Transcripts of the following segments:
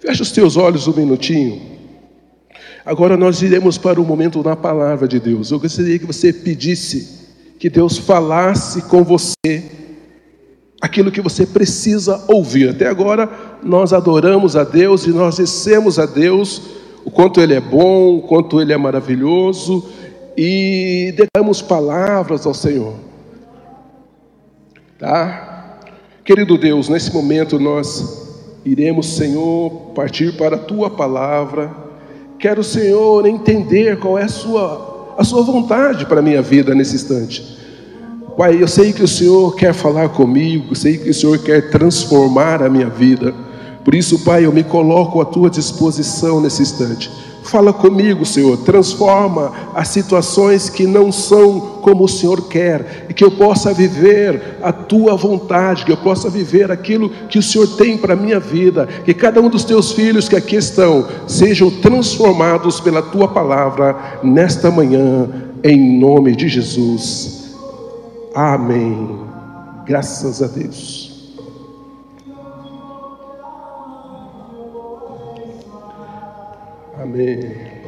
Feche os teus olhos um minutinho. Agora nós iremos para o momento na palavra de Deus. Eu gostaria que você pedisse que Deus falasse com você aquilo que você precisa ouvir. Até agora nós adoramos a Deus e nós dissemos a Deus o quanto Ele é bom, o quanto Ele é maravilhoso e damos palavras ao Senhor. Tá? Querido Deus, nesse momento nós iremos, Senhor, partir para a tua palavra. Quero, Senhor, entender qual é a sua, a sua vontade para a minha vida nesse instante. Pai, eu sei que o Senhor quer falar comigo, sei que o Senhor quer transformar a minha vida. Por isso, Pai, eu me coloco à tua disposição nesse instante. Fala comigo, Senhor, transforma as situações que não são como o Senhor quer, e que eu possa viver a tua vontade, que eu possa viver aquilo que o Senhor tem para a minha vida, que cada um dos teus filhos que aqui estão sejam transformados pela tua palavra nesta manhã, em nome de Jesus. Amém. Graças a Deus. Amém.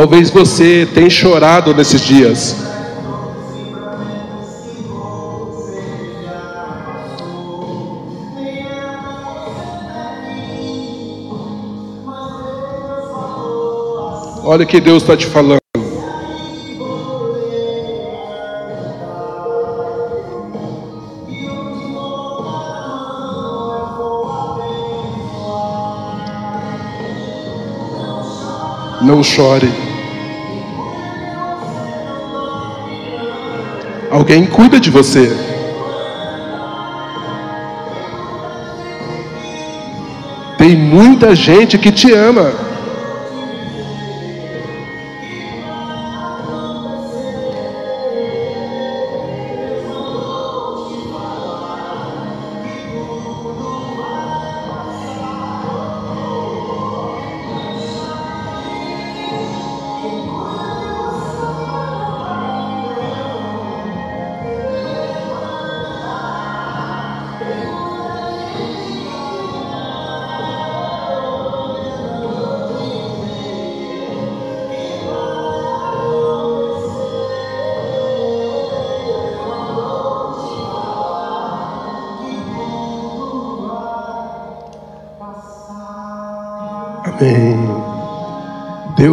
Talvez você tenha chorado nesses dias. Olha o que Deus está te falando. Não chore. Alguém cuida de você. Tem muita gente que te ama.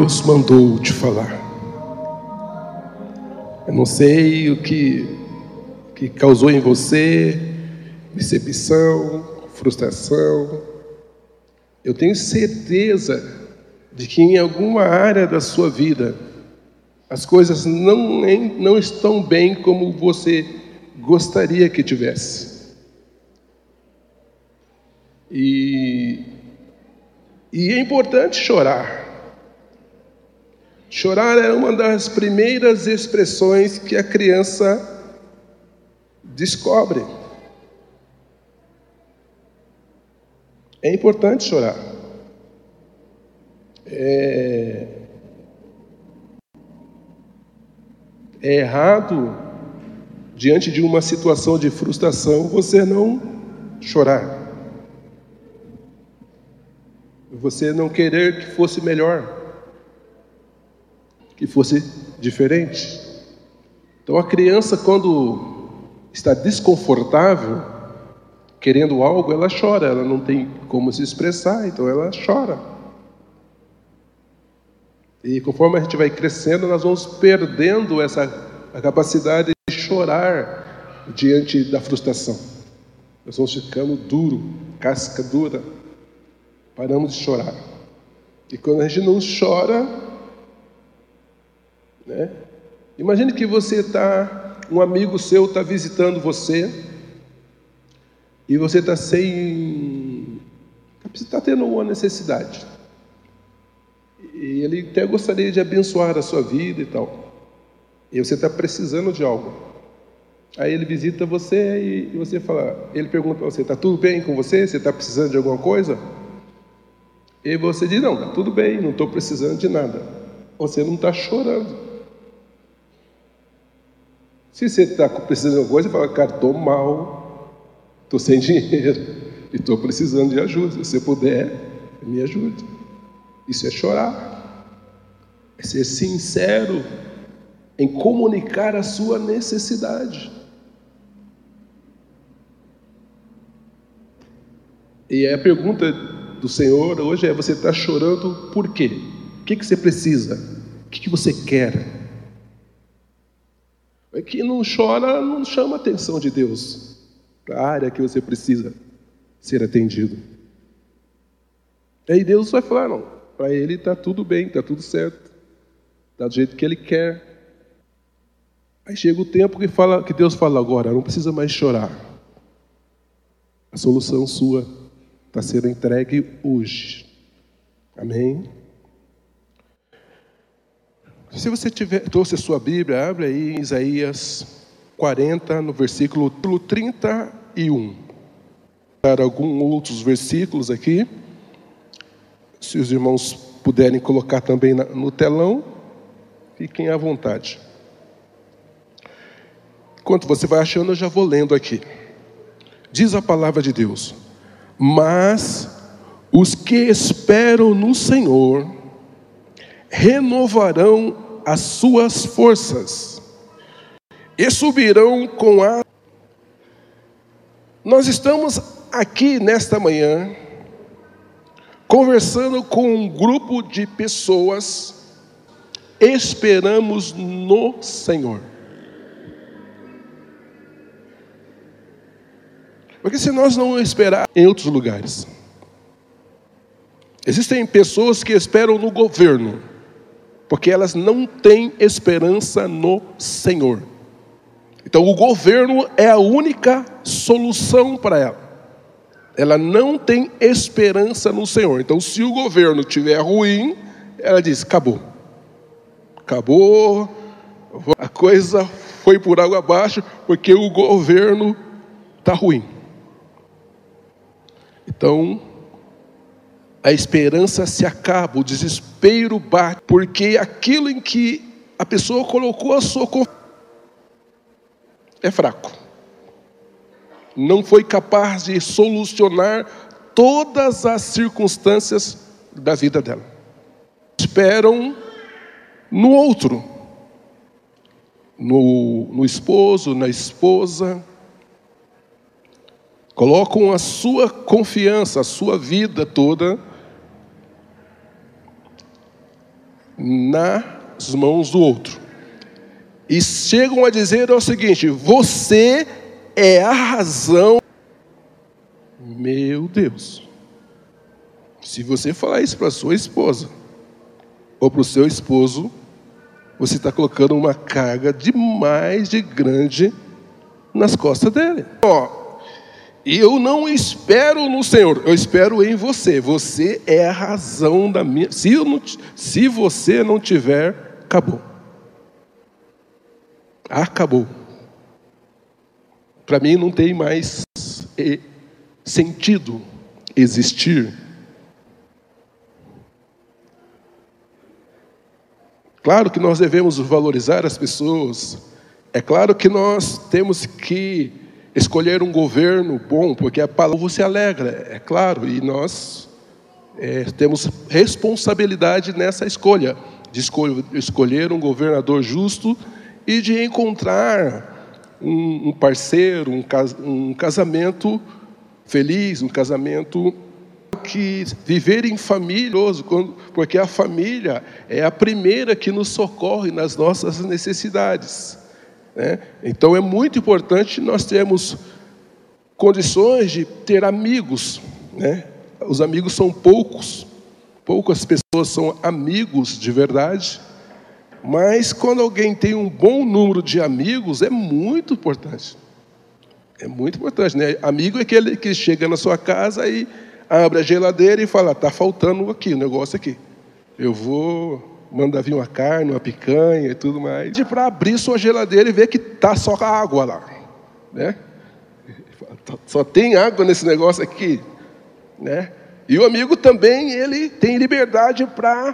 Deus mandou te falar. Eu não sei o que, que causou em você decepção, frustração. Eu tenho certeza de que em alguma área da sua vida as coisas não, não estão bem como você gostaria que tivesse. E e é importante chorar. Chorar é uma das primeiras expressões que a criança descobre. É importante chorar. É, é errado, diante de uma situação de frustração, você não chorar. Você não querer que fosse melhor, que fosse diferente. Então a criança, quando está desconfortável, querendo algo, ela chora, ela não tem como se expressar, então ela chora. E conforme a gente vai crescendo, nós vamos perdendo essa a capacidade de chorar diante da frustração. Nós vamos ficando duro, casca dura paramos de chorar. E quando a gente não chora, né? Imagine que você está, um amigo seu está visitando você e você está sem. está tendo uma necessidade. E ele até gostaria de abençoar a sua vida e tal. E você está precisando de algo. Aí ele visita você e você fala, ele pergunta para você, está tudo bem com você? Você está precisando de alguma coisa? E você diz, não, está tudo bem, não estou precisando de nada. Você não está chorando. Se você está precisando de alguma coisa, você fala, cara, estou mal, estou sem dinheiro e estou precisando de ajuda. Se você puder, me ajude. Isso é chorar. É ser sincero em comunicar a sua necessidade. E a pergunta do Senhor hoje é: você está chorando por quê? O que, que você precisa? O que, que você quer? É que não chora, não chama a atenção de Deus para a área que você precisa ser atendido. Aí Deus vai falar: não, para ele está tudo bem, está tudo certo, está do jeito que ele quer. Aí chega o tempo que, fala, que Deus fala agora, não precisa mais chorar. A solução sua está sendo entregue hoje. Amém? Se você tiver, trouxe a sua Bíblia, abre aí em Isaías 40, no versículo 31. Para alguns outros versículos aqui, se os irmãos puderem colocar também no telão, fiquem à vontade. Enquanto você vai achando, eu já vou lendo aqui. Diz a palavra de Deus: Mas os que esperam no Senhor renovarão as suas forças e subirão com a. Nós estamos aqui nesta manhã conversando com um grupo de pessoas, esperamos no Senhor. Porque se nós não esperar em outros lugares, existem pessoas que esperam no governo porque elas não têm esperança no Senhor. Então, o governo é a única solução para ela. Ela não tem esperança no Senhor. Então, se o governo estiver ruim, ela diz: acabou. Acabou, a coisa foi por água abaixo, porque o governo está ruim. Então, a esperança se acaba, o desespero bate, porque aquilo em que a pessoa colocou a sua confiança é fraco. Não foi capaz de solucionar todas as circunstâncias da vida dela. Esperam no outro, no, no esposo, na esposa, colocam a sua confiança, a sua vida toda nas mãos do outro. E chegam a dizer o seguinte: você é a razão. Meu Deus. Se você falar isso para sua esposa ou para o seu esposo, você está colocando uma carga demais de grande nas costas dele. Ó, e eu não espero no Senhor, eu espero em você. Você é a razão da minha. Se, não, se você não tiver, acabou. Acabou. Para mim não tem mais sentido existir. Claro que nós devemos valorizar as pessoas. É claro que nós temos que escolher um governo bom, porque a palavra se alegra, é claro, e nós é, temos responsabilidade nessa escolha, de escolher um governador justo e de encontrar um, parceiro, um, casamento feliz, um casamento que viver em família, porque a família é a primeira que nos socorre nas nossas necessidades. Né? Então é muito importante nós termos condições de ter amigos. Né? Os amigos são poucos, poucas pessoas são amigos de verdade, mas quando alguém tem um bom número de amigos, é muito importante. É muito importante, né? Amigo é aquele que chega na sua casa e abre a geladeira e fala: tá faltando aqui, o um negócio aqui. Eu vou mandar vir uma carne, uma picanha e tudo mais. Para abrir sua geladeira e ver que tá só água lá, né? Só tem água nesse negócio aqui, né? E o amigo também ele tem liberdade para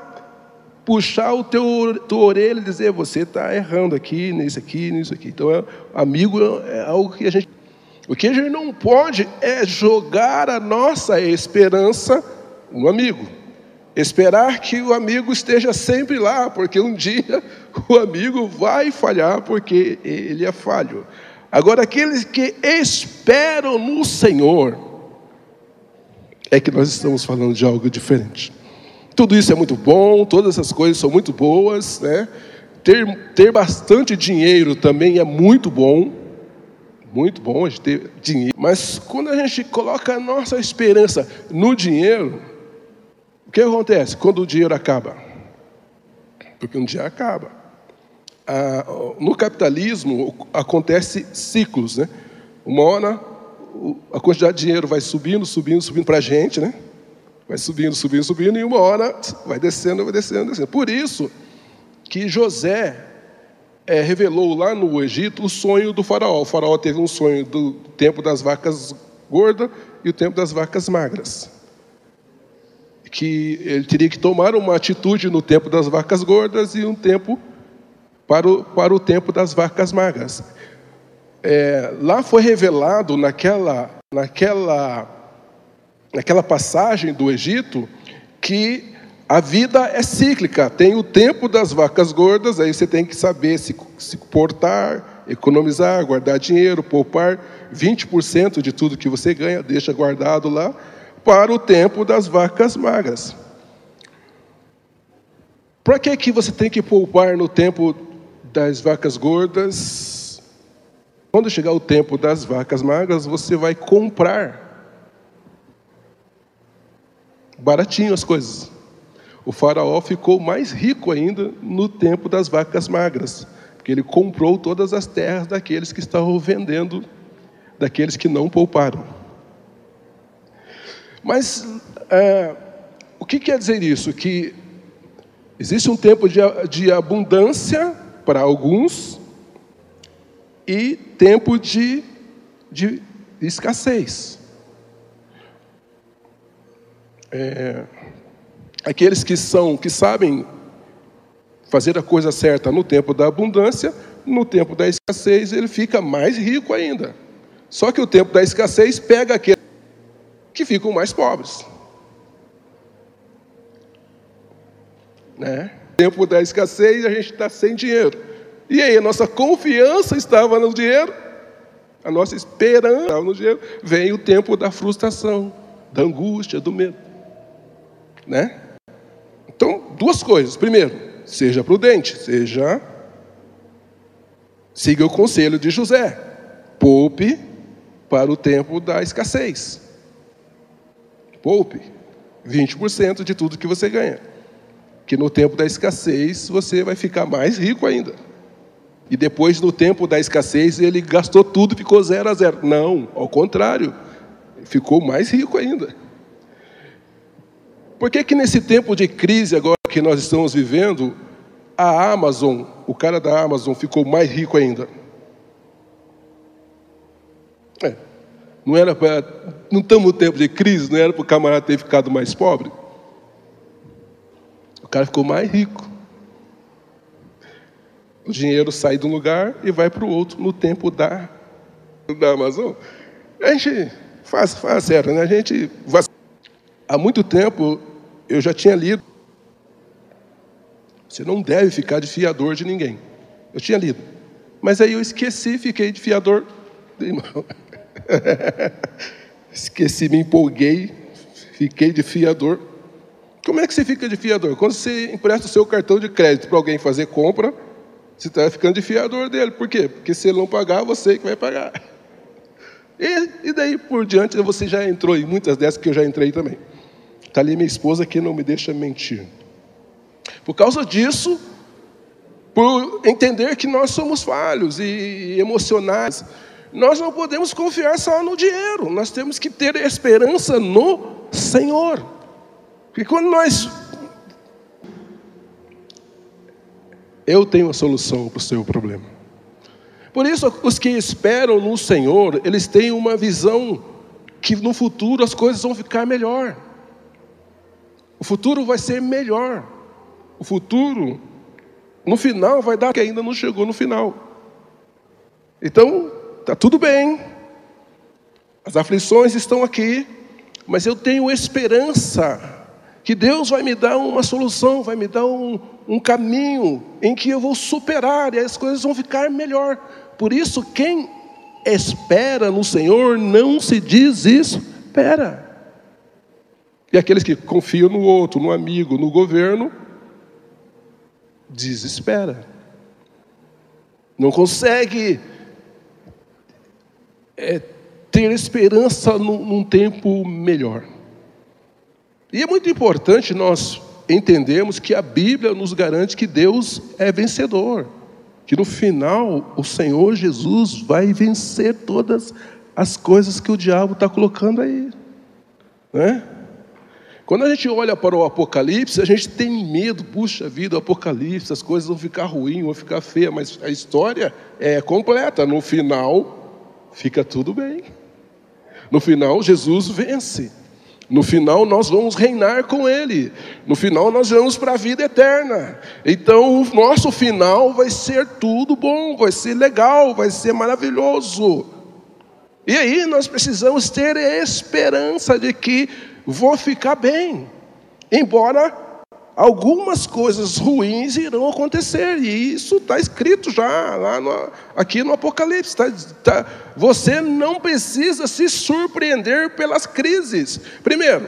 puxar o teu tua orelha e dizer você está errando aqui, nisso aqui, nisso aqui. Então, é, amigo é algo que a gente o que a gente não pode é jogar a nossa esperança no amigo. Esperar que o amigo esteja sempre lá, porque um dia o amigo vai falhar, porque ele é falho. Agora, aqueles que esperam no Senhor, é que nós estamos falando de algo diferente. Tudo isso é muito bom, todas essas coisas são muito boas, né? Ter, ter bastante dinheiro também é muito bom, muito bom a gente ter dinheiro. Mas quando a gente coloca a nossa esperança no dinheiro, que acontece quando o dinheiro acaba? Porque um dia acaba. Ah, no capitalismo acontece ciclos, né? Uma hora a quantidade de dinheiro vai subindo, subindo, subindo para a gente, né? Vai subindo, subindo, subindo, e uma hora vai descendo, vai descendo, descendo. Por isso que José é, revelou lá no Egito o sonho do faraó. O faraó teve um sonho do tempo das vacas gordas e o tempo das vacas magras. Que ele teria que tomar uma atitude no tempo das vacas gordas e um tempo para o, para o tempo das vacas magras. É, lá foi revelado naquela, naquela, naquela passagem do Egito que a vida é cíclica, tem o tempo das vacas gordas, aí você tem que saber se, se portar, economizar, guardar dinheiro, poupar. 20% de tudo que você ganha, deixa guardado lá, para o tempo das vacas magras. Para que, que você tem que poupar no tempo das vacas gordas? Quando chegar o tempo das vacas magras, você vai comprar baratinho as coisas o faraó ficou mais rico ainda no tempo das vacas magras, porque ele comprou todas as terras daqueles que estavam vendendo, daqueles que não pouparam. Mas é, o que quer dizer isso? Que existe um tempo de, de abundância para alguns e tempo de, de escassez. É, aqueles que são, que sabem fazer a coisa certa no tempo da abundância, no tempo da escassez ele fica mais rico ainda. Só que o tempo da escassez pega aqueles que ficam mais pobres. Né? No tempo da escassez a gente está sem dinheiro. E aí a nossa confiança estava no dinheiro, a nossa esperança estava no dinheiro. Vem o tempo da frustração, da angústia, do medo. Né? Então, duas coisas. Primeiro, seja prudente, seja. Siga o conselho de José. Poupe para o tempo da escassez. Poupe 20% de tudo que você ganha. Que no tempo da escassez você vai ficar mais rico ainda. E depois, no tempo da escassez, ele gastou tudo ficou zero a zero. Não, ao contrário, ficou mais rico ainda. Por que, que nesse tempo de crise agora que nós estamos vivendo, a Amazon, o cara da Amazon ficou mais rico ainda? É, não era para. Não estamos no tempo de crise, não era para o camarada ter ficado mais pobre? O cara ficou mais rico. O dinheiro sai de um lugar e vai para o outro no tempo da, da Amazon. A gente faz, faz sério, né? A gente. Há muito tempo eu já tinha lido. Você não deve ficar de fiador de ninguém. Eu tinha lido. Mas aí eu esqueci, fiquei de fiador. esqueci, me empolguei, fiquei de fiador. Como é que você fica de fiador? Quando você empresta o seu cartão de crédito para alguém fazer compra, você está ficando de fiador dele. Por quê? Porque se ele não pagar, você que vai pagar. E, e daí por diante, você já entrou em muitas dessas que eu já entrei também. Está ali minha esposa que não me deixa mentir. Por causa disso, por entender que nós somos falhos e emocionais, nós não podemos confiar só no dinheiro, nós temos que ter esperança no Senhor. Porque quando nós. Eu tenho a solução para o seu problema. Por isso, os que esperam no Senhor, eles têm uma visão que no futuro as coisas vão ficar melhor. O futuro vai ser melhor. O futuro, no final, vai dar que ainda não chegou no final. Então, está tudo bem. As aflições estão aqui, mas eu tenho esperança que Deus vai me dar uma solução, vai me dar um, um caminho em que eu vou superar e as coisas vão ficar melhor. Por isso, quem espera no Senhor não se desespera. E aqueles que confiam no outro, no amigo, no governo, desespera. Não consegue é, ter esperança num, num tempo melhor. E é muito importante nós entendermos que a Bíblia nos garante que Deus é vencedor, que no final o Senhor Jesus vai vencer todas as coisas que o diabo está colocando aí. Né? Quando a gente olha para o Apocalipse, a gente tem medo, puxa vida, o Apocalipse, as coisas vão ficar ruins, vão ficar feias, mas a história é completa. No final, fica tudo bem. No final, Jesus vence. No final nós vamos reinar com Ele. No final nós vamos para a vida eterna. Então o nosso final vai ser tudo bom, vai ser legal, vai ser maravilhoso. E aí nós precisamos ter esperança de que vou ficar bem, embora algumas coisas ruins irão acontecer, e isso está escrito já lá no, aqui no Apocalipse. Tá, tá, você não precisa se surpreender pelas crises. Primeiro,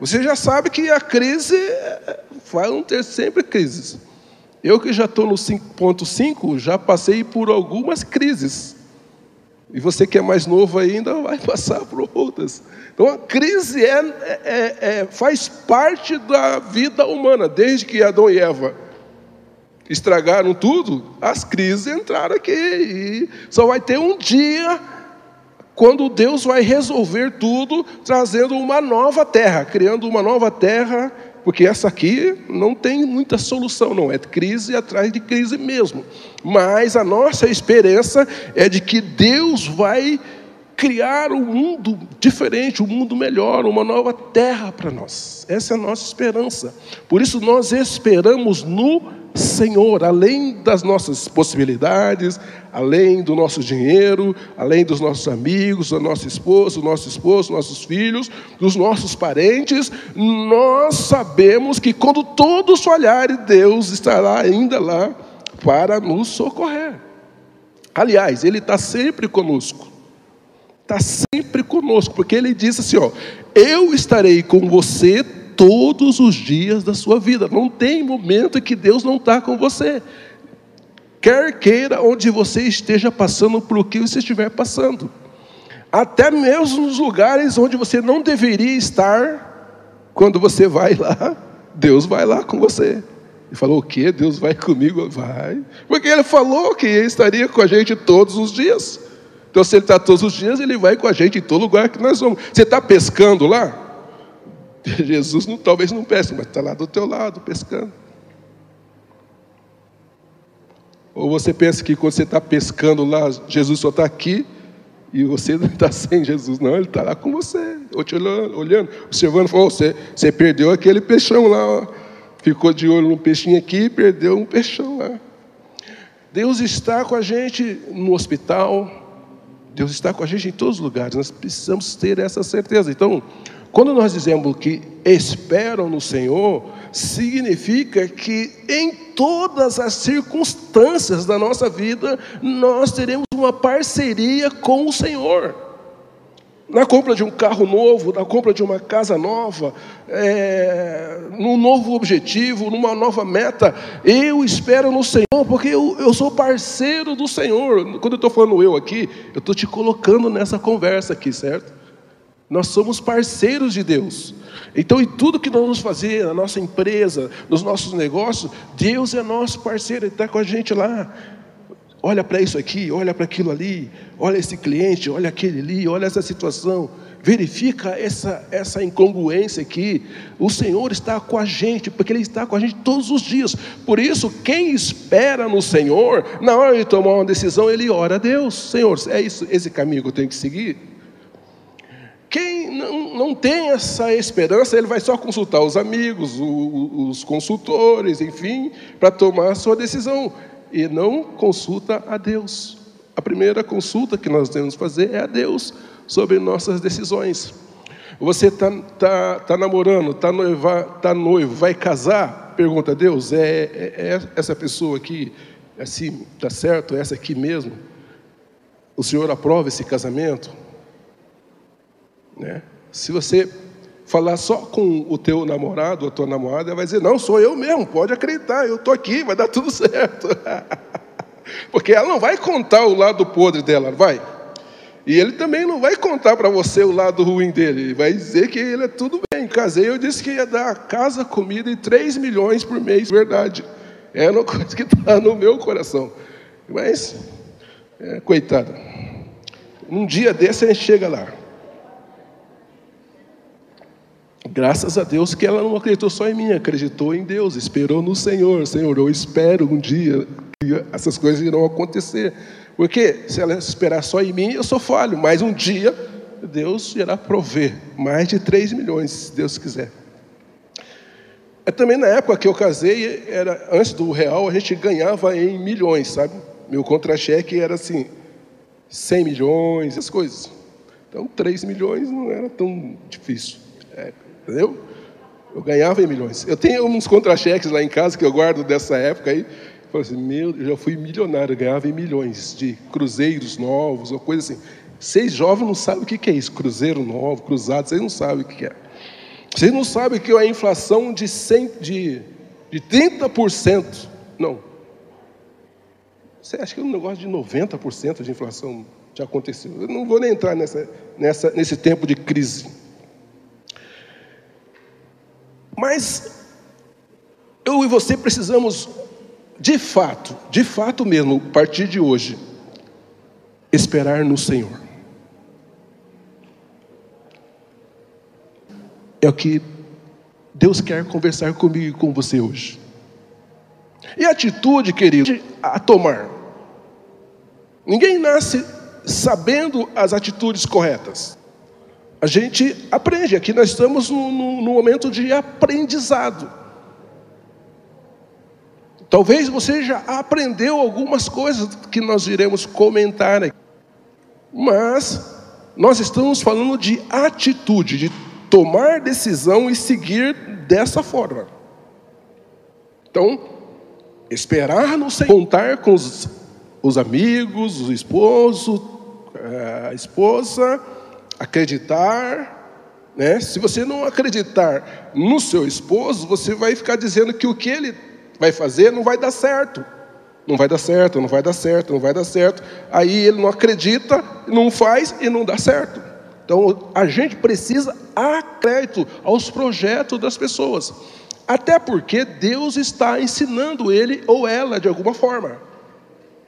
você já sabe que a crise vão ter sempre crises. Eu que já estou no 5.5, já passei por algumas crises. E você que é mais novo ainda vai passar por outras. Então a crise é, é, é, faz parte da vida humana, desde que Adão e Eva estragaram tudo, as crises entraram aqui. E só vai ter um dia quando Deus vai resolver tudo, trazendo uma nova terra, criando uma nova terra, porque essa aqui não tem muita solução, não, é crise atrás de crise mesmo. Mas a nossa esperança é de que Deus vai criar um mundo diferente, um mundo melhor, uma nova terra para nós. Essa é a nossa esperança. Por isso nós esperamos no Senhor, além das nossas possibilidades, além do nosso dinheiro, além dos nossos amigos, da nossa esposa, do nosso esposo, nossos filhos, dos nossos parentes, nós sabemos que quando todos falharem, Deus estará ainda lá para nos socorrer. Aliás, Ele está sempre conosco está sempre conosco, porque ele diz assim: ó, eu estarei com você todos os dias da sua vida. Não tem momento que Deus não está com você. Quer queira onde você esteja passando por que você estiver passando. Até mesmo nos lugares onde você não deveria estar, quando você vai lá, Deus vai lá com você. Ele falou o quê? Deus vai comigo? Vai. Porque ele falou que estaria com a gente todos os dias. Então, se ele está todos os dias, ele vai com a gente em todo lugar que nós vamos. Você está pescando lá? Jesus não, talvez não pesque, mas está lá do teu lado pescando. Ou você pensa que quando você está pescando lá, Jesus só está aqui e você não está sem Jesus, não, ele está lá com você, te olhando, olhando observando, falou, você, você perdeu aquele peixão lá, ó. ficou de olho no peixinho aqui e perdeu um peixão lá. Deus está com a gente no hospital, Deus está com a gente em todos os lugares, nós precisamos ter essa certeza. Então, quando nós dizemos que esperam no Senhor, significa que em todas as circunstâncias da nossa vida, nós teremos uma parceria com o Senhor na compra de um carro novo, na compra de uma casa nova, é, num novo objetivo, numa nova meta, eu espero no Senhor, porque eu, eu sou parceiro do Senhor. Quando eu estou falando eu aqui, eu estou te colocando nessa conversa aqui, certo? Nós somos parceiros de Deus. Então, em tudo que nós vamos fazer, na nossa empresa, nos nossos negócios, Deus é nosso parceiro, Ele está com a gente lá. Olha para isso aqui, olha para aquilo ali, olha esse cliente, olha aquele ali, olha essa situação. Verifica essa, essa incongruência aqui. O Senhor está com a gente, porque Ele está com a gente todos os dias. Por isso, quem espera no Senhor, na hora de tomar uma decisão, ele ora a Deus: Senhor, é isso, esse caminho que eu tenho que seguir? Quem não, não tem essa esperança, ele vai só consultar os amigos, os, os consultores, enfim, para tomar a sua decisão e não consulta a Deus. A primeira consulta que nós devemos fazer é a Deus sobre nossas decisões. Você está tá, tá namorando, está tá noivo, vai casar? Pergunta a Deus: é, é, é essa pessoa aqui, assim, está certo? É essa aqui mesmo? O Senhor aprova esse casamento? Né? Se você falar só com o teu namorado ou a tua namorada, ela vai dizer: Não, sou eu mesmo, pode acreditar, eu estou aqui, vai dar tudo certo. Porque ela não vai contar o lado podre dela, vai. E ele também não vai contar para você o lado ruim dele, ele vai dizer que ele é tudo bem. Casei, eu disse que ia dar casa, comida e 3 milhões por mês, verdade. É uma coisa que está no meu coração. Mas, é, coitada, um dia desse a gente chega lá. Graças a Deus que ela não acreditou só em mim, acreditou em Deus, esperou no Senhor. Senhor, eu espero um dia que essas coisas irão acontecer. Porque se ela esperar só em mim, eu sou falho, mas um dia Deus irá prover mais de 3 milhões, se Deus quiser. É também na época que eu casei, era antes do real, a gente ganhava em milhões, sabe? Meu contra-cheque era assim, 100 milhões, essas coisas. Então, 3 milhões não era tão difícil. É, Entendeu? Eu ganhava em milhões. Eu tenho uns contra-cheques lá em casa que eu guardo dessa época aí. Eu falei assim, meu, eu já fui milionário, ganhava em milhões de cruzeiros novos, ou coisa assim. Vocês jovens não sabem o que é isso, cruzeiro novo, cruzado, vocês não sabem o que é. Vocês não sabem que é a inflação de, 100, de, de 30%. Não. Você acha que é um negócio de 90% de inflação já aconteceu? Eu não vou nem entrar nessa, nessa, nesse tempo de crise. Mas eu e você precisamos, de fato, de fato mesmo, a partir de hoje, esperar no Senhor. É o que Deus quer conversar comigo e com você hoje. E a atitude, querido, a tomar. Ninguém nasce sabendo as atitudes corretas a gente aprende. Aqui nós estamos no momento de aprendizado. Talvez você já aprendeu algumas coisas que nós iremos comentar aqui. Mas nós estamos falando de atitude, de tomar decisão e seguir dessa forma. Então, esperar no Senhor, contar com os, os amigos, o esposo, a esposa, acreditar. Né? Se você não acreditar no seu esposo, você vai ficar dizendo que o que ele vai fazer não vai dar certo. Não vai dar certo, não vai dar certo, não vai dar certo. Aí ele não acredita, não faz e não dá certo. Então a gente precisa acreditar aos projetos das pessoas. Até porque Deus está ensinando ele ou ela de alguma forma.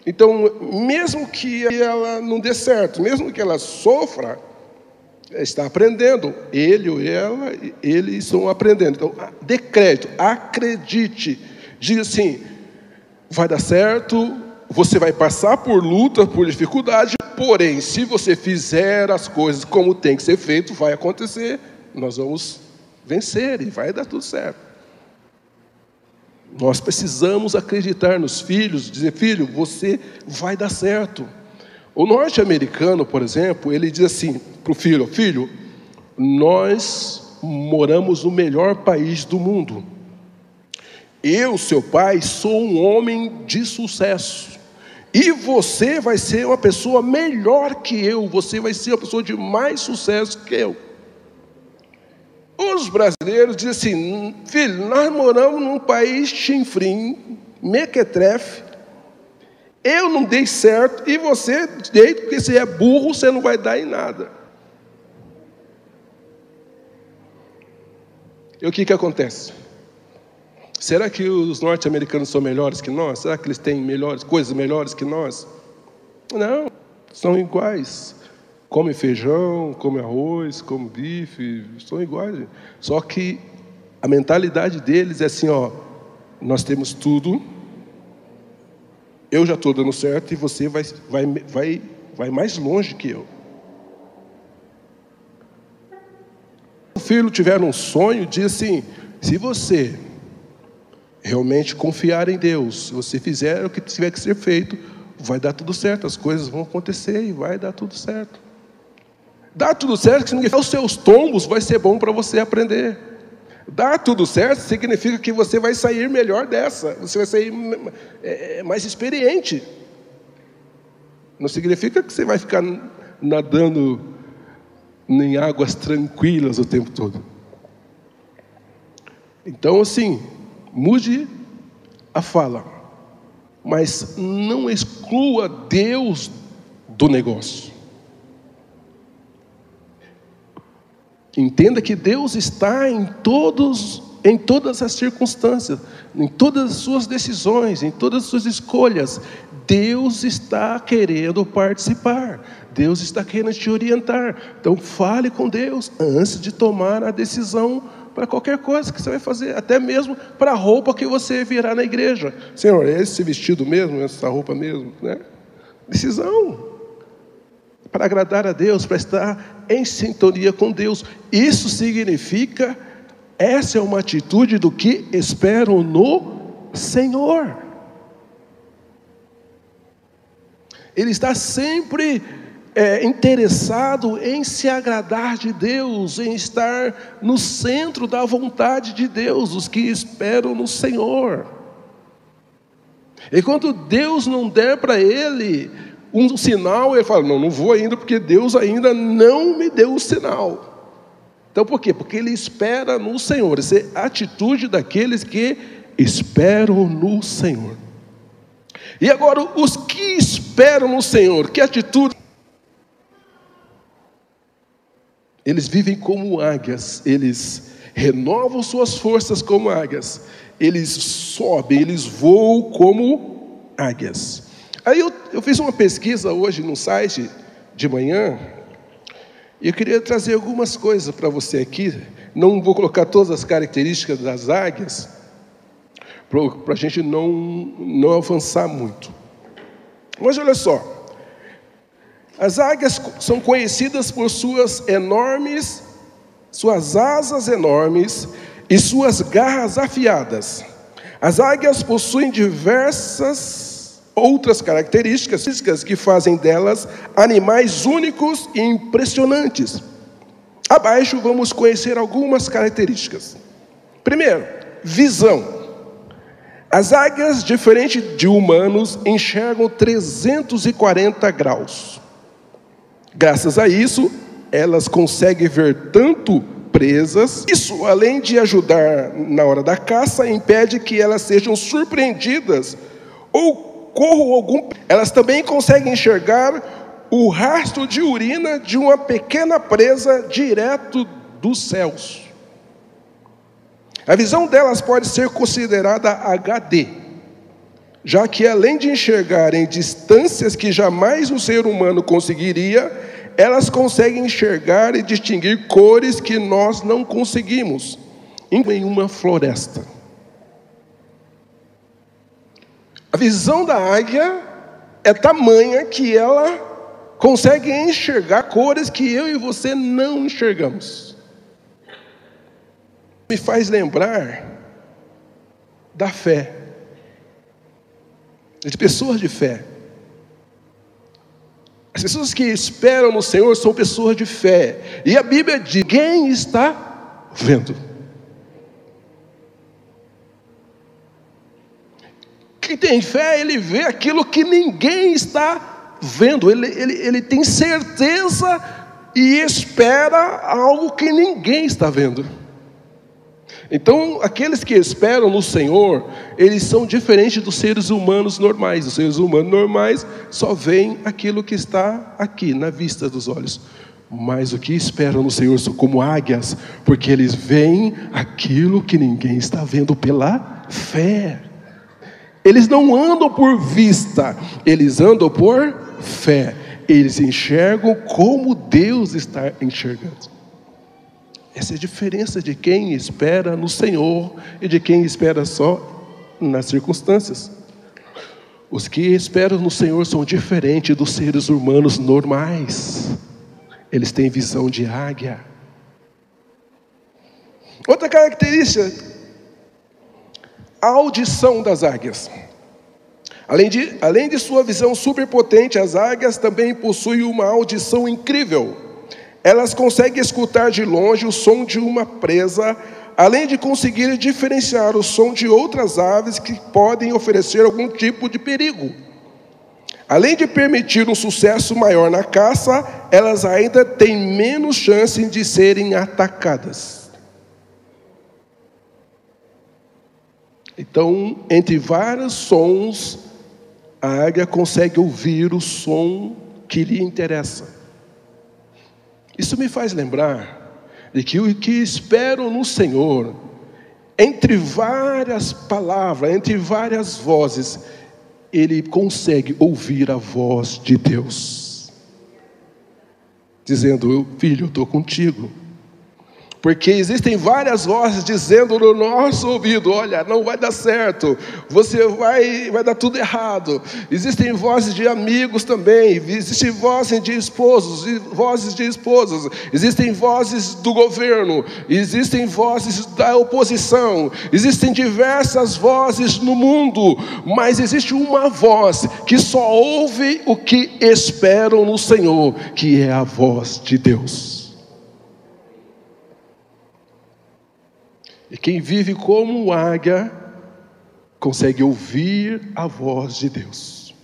Então, mesmo que ela não dê certo, mesmo que ela sofra, está aprendendo. Ele ou ela, eles estão aprendendo. Então, dê crédito, acredite. Diga assim: vai dar certo, você vai passar por luta, por dificuldade, porém, se você fizer as coisas como tem que ser feito, vai acontecer. Nós vamos vencer e vai dar tudo certo. Nós precisamos acreditar nos filhos, dizer, filho, você vai dar certo. O norte-americano, por exemplo, ele diz assim para o filho: Filho, nós moramos no melhor país do mundo. Eu, seu pai, sou um homem de sucesso. E você vai ser uma pessoa melhor que eu, você vai ser uma pessoa de mais sucesso que eu. Os brasileiros dizem assim: filho, nós moramos num país chinfrim, mequetrefe, eu não dei certo e você dei, porque se é burro, você não vai dar em nada. E o que, que acontece? Será que os norte-americanos são melhores que nós? Será que eles têm melhores coisas melhores que nós? Não, são iguais. Come feijão, come arroz, come bife, são iguais. Só que a mentalidade deles é assim, ó, nós temos tudo, eu já estou dando certo e você vai, vai, vai, vai mais longe que eu. O filho tiver um sonho, diz assim: se você realmente confiar em Deus, se você fizer o que tiver que ser feito, vai dar tudo certo, as coisas vão acontecer e vai dar tudo certo. Dá tudo certo que os seus tombos vai ser bom para você aprender. Dá tudo certo significa que você vai sair melhor dessa, você vai sair é, é, mais experiente. Não significa que você vai ficar nadando em águas tranquilas o tempo todo. Então, assim, mude a fala, mas não exclua Deus do negócio. Entenda que Deus está em todos em todas as circunstâncias, em todas as suas decisões, em todas as suas escolhas. Deus está querendo participar. Deus está querendo te orientar. Então fale com Deus antes de tomar a decisão para qualquer coisa que você vai fazer, até mesmo para a roupa que você virá na igreja. Senhor, é esse vestido mesmo, essa roupa mesmo, né? Decisão para agradar a Deus, para estar em sintonia com Deus. Isso significa, essa é uma atitude do que esperam no Senhor. Ele está sempre é, interessado em se agradar de Deus, em estar no centro da vontade de Deus, os que esperam no Senhor. E quando Deus não der para ele um sinal, ele fala: Não, não vou ainda, porque Deus ainda não me deu o sinal. Então por quê? Porque ele espera no Senhor. Essa é a atitude daqueles que esperam no Senhor. E agora, os que esperam no Senhor, que atitude? Eles vivem como águias, eles renovam suas forças como águias, eles sobem, eles voam como águias. Aí eu, eu fiz uma pesquisa hoje no site de manhã, e eu queria trazer algumas coisas para você aqui. Não vou colocar todas as características das águias, para a gente não, não avançar muito. Mas olha só, as águias são conhecidas por suas enormes, suas asas enormes e suas garras afiadas. As águias possuem diversas outras características que fazem delas animais únicos e impressionantes. Abaixo vamos conhecer algumas características. Primeiro, visão. As águias, diferente de humanos, enxergam 340 graus. Graças a isso, elas conseguem ver tanto presas. Isso, além de ajudar na hora da caça, impede que elas sejam surpreendidas ou socorro algum, elas também conseguem enxergar o rastro de urina de uma pequena presa direto dos céus. A visão delas pode ser considerada HD, já que além de enxergar em distâncias que jamais um ser humano conseguiria, elas conseguem enxergar e distinguir cores que nós não conseguimos em uma floresta. A visão da águia é tamanha que ela consegue enxergar cores que eu e você não enxergamos. Me faz lembrar da fé, de pessoas de fé. As pessoas que esperam no Senhor são pessoas de fé. E a Bíblia diz: quem está vendo? Quem tem fé, ele vê aquilo que ninguém está vendo, ele, ele, ele tem certeza e espera algo que ninguém está vendo. Então, aqueles que esperam no Senhor, eles são diferentes dos seres humanos normais. Os seres humanos normais só veem aquilo que está aqui, na vista dos olhos. mas o que esperam no Senhor são como águias, porque eles veem aquilo que ninguém está vendo pela fé. Eles não andam por vista, eles andam por fé. Eles enxergam como Deus está enxergando. Essa é a diferença de quem espera no Senhor e de quem espera só nas circunstâncias. Os que esperam no Senhor são diferentes dos seres humanos normais. Eles têm visão de águia. Outra característica, audição das águias. Além de, além de sua visão superpotente, as águias também possuem uma audição incrível. Elas conseguem escutar de longe o som de uma presa, além de conseguir diferenciar o som de outras aves que podem oferecer algum tipo de perigo. Além de permitir um sucesso maior na caça, elas ainda têm menos chance de serem atacadas. Então, entre vários sons, a águia consegue ouvir o som que lhe interessa. Isso me faz lembrar de que o que espero no Senhor, entre várias palavras, entre várias vozes, ele consegue ouvir a voz de Deus, dizendo: Filho, eu estou contigo. Porque existem várias vozes dizendo no nosso ouvido: olha, não vai dar certo, você vai, vai dar tudo errado. Existem vozes de amigos também, existem vozes de esposos, vozes de esposas, existem vozes do governo, existem vozes da oposição, existem diversas vozes no mundo, mas existe uma voz que só ouve o que esperam no Senhor, que é a voz de Deus. E quem vive como águia consegue ouvir a voz de Deus.